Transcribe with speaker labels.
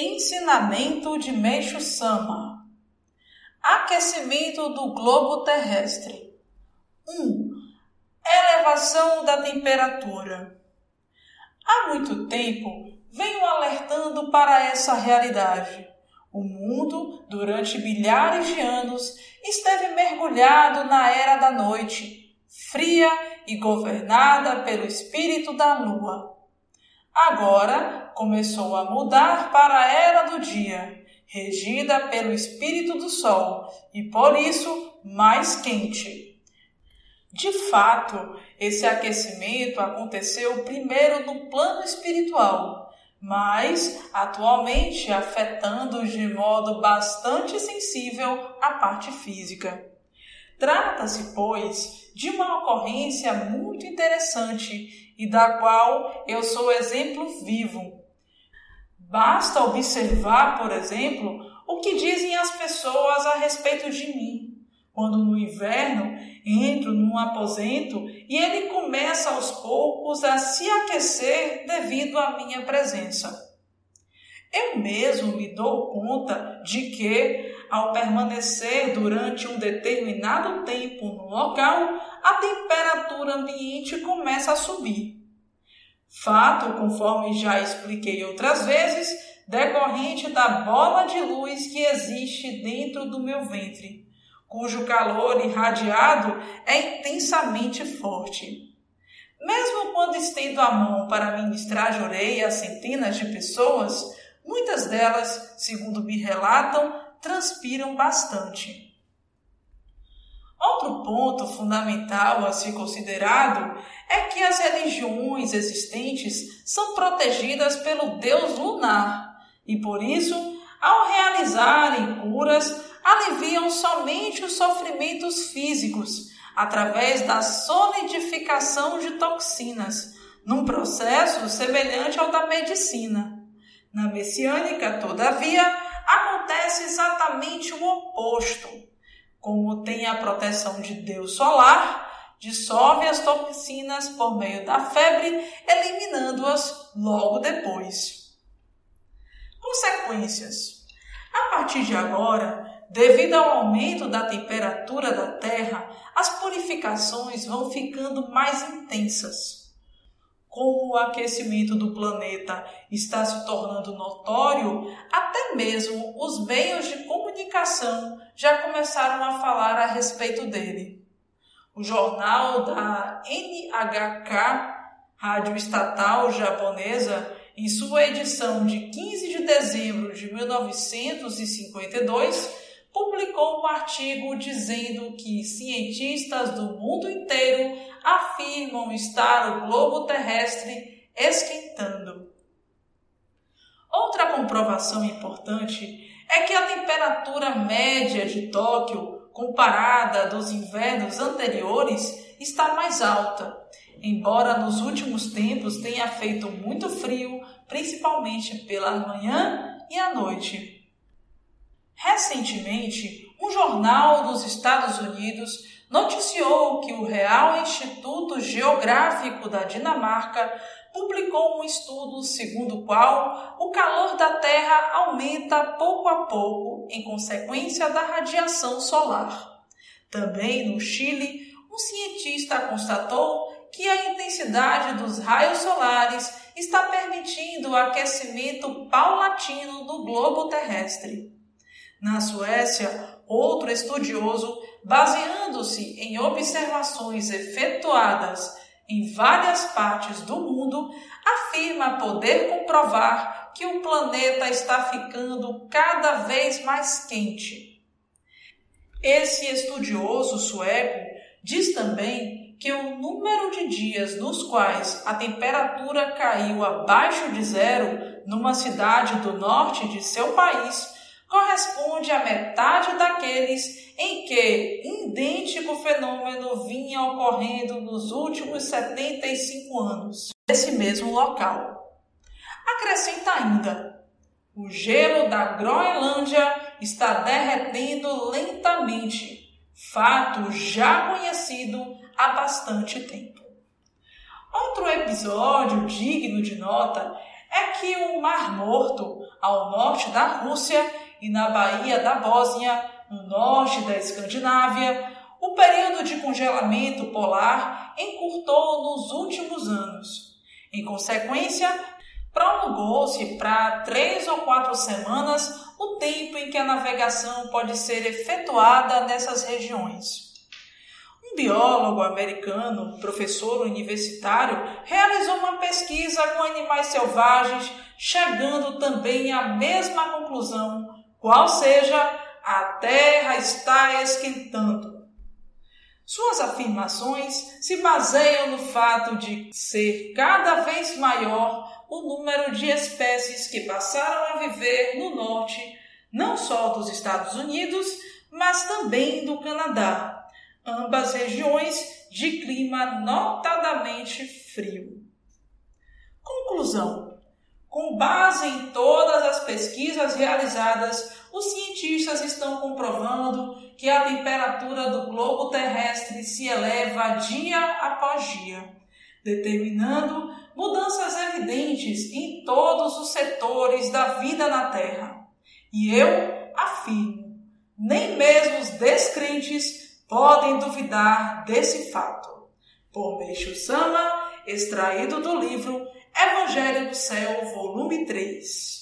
Speaker 1: Ensinamento de Meixo Sama Aquecimento do globo terrestre 1. Um, elevação da temperatura Há muito tempo venho alertando para essa realidade. O mundo, durante milhares de anos, esteve mergulhado na era da noite, fria e governada pelo espírito da lua. Agora começou a mudar para a era do dia, regida pelo espírito do sol e por isso mais quente. De fato, esse aquecimento aconteceu primeiro no plano espiritual mas atualmente afetando de modo bastante sensível a parte física. Trata-se, pois, de uma ocorrência muito interessante e da qual eu sou exemplo vivo. Basta observar, por exemplo, o que dizem as pessoas a respeito de mim. Quando no inverno entro num aposento e ele começa aos poucos a se aquecer devido à minha presença. Eu mesmo me dou conta de que, ao permanecer durante um determinado tempo no local, a temperatura ambiente começa a subir. Fato, conforme já expliquei outras vezes, decorrente da bola de luz que existe dentro do meu ventre cujo calor irradiado é intensamente forte. Mesmo quando estendo a mão para ministrar jorei a centenas de pessoas, muitas delas, segundo me relatam, transpiram bastante. Outro ponto fundamental a ser considerado é que as religiões existentes são protegidas pelo deus lunar e, por isso, ao realizarem curas, aliviam somente os sofrimentos físicos através da solidificação de toxinas, num processo semelhante ao da medicina. Na messiânica, todavia, acontece exatamente o oposto. Como tem a proteção de Deus solar, dissolve as toxinas por meio da febre, eliminando-as logo depois. Consequências. A partir de agora, Devido ao aumento da temperatura da Terra, as purificações vão ficando mais intensas. Como o aquecimento do planeta está se tornando notório, até mesmo os meios de comunicação já começaram a falar a respeito dele. O jornal da NHK, rádio estatal japonesa, em sua edição de 15 de dezembro de 1952, publicou um artigo dizendo que cientistas do mundo inteiro afirmam estar o globo terrestre esquentando. Outra comprovação importante é que a temperatura média de Tóquio, comparada dos invernos anteriores, está mais alta, embora nos últimos tempos tenha feito muito frio, principalmente pela manhã e à noite. Recentemente, um jornal dos Estados Unidos noticiou que o Real Instituto Geográfico da Dinamarca publicou um estudo segundo o qual o calor da Terra aumenta pouco a pouco em consequência da radiação solar. Também no Chile, um cientista constatou que a intensidade dos raios solares está permitindo o aquecimento paulatino do globo terrestre. Na Suécia, outro estudioso, baseando-se em observações efetuadas em várias partes do mundo, afirma poder comprovar que o planeta está ficando cada vez mais quente. Esse estudioso sueco diz também que o número de dias nos quais a temperatura caiu abaixo de zero numa cidade do norte de seu país corresponde à metade daqueles em que idêntico fenômeno vinha ocorrendo nos últimos 75 anos, nesse mesmo local. Acrescenta ainda: o gelo da Groenlândia está derretendo lentamente, fato já conhecido há bastante tempo. Outro episódio digno de nota é que o Mar Morto, ao norte da Rússia e na Baía da Bósnia, no norte da Escandinávia, o período de congelamento polar encurtou nos últimos anos. Em consequência, prolongou-se para três ou quatro semanas o tempo em que a navegação pode ser efetuada nessas regiões. Um biólogo americano, professor universitário, realizou uma pesquisa com animais selvagens, chegando também à mesma conclusão, qual seja, a Terra está esquentando. Suas afirmações se baseiam no fato de ser cada vez maior o número de espécies que passaram a viver no norte, não só dos Estados Unidos, mas também do Canadá, ambas regiões de clima notadamente frio. Conclusão: com base em todas as pesquisas realizadas, os cientistas estão comprovando que a temperatura do globo terrestre se eleva dia após dia, determinando mudanças evidentes em todos os setores da vida na Terra. E eu afirmo, nem mesmo os descrentes podem duvidar desse fato. Por Meixo Sama, extraído do livro Evangelho do Céu, volume 3.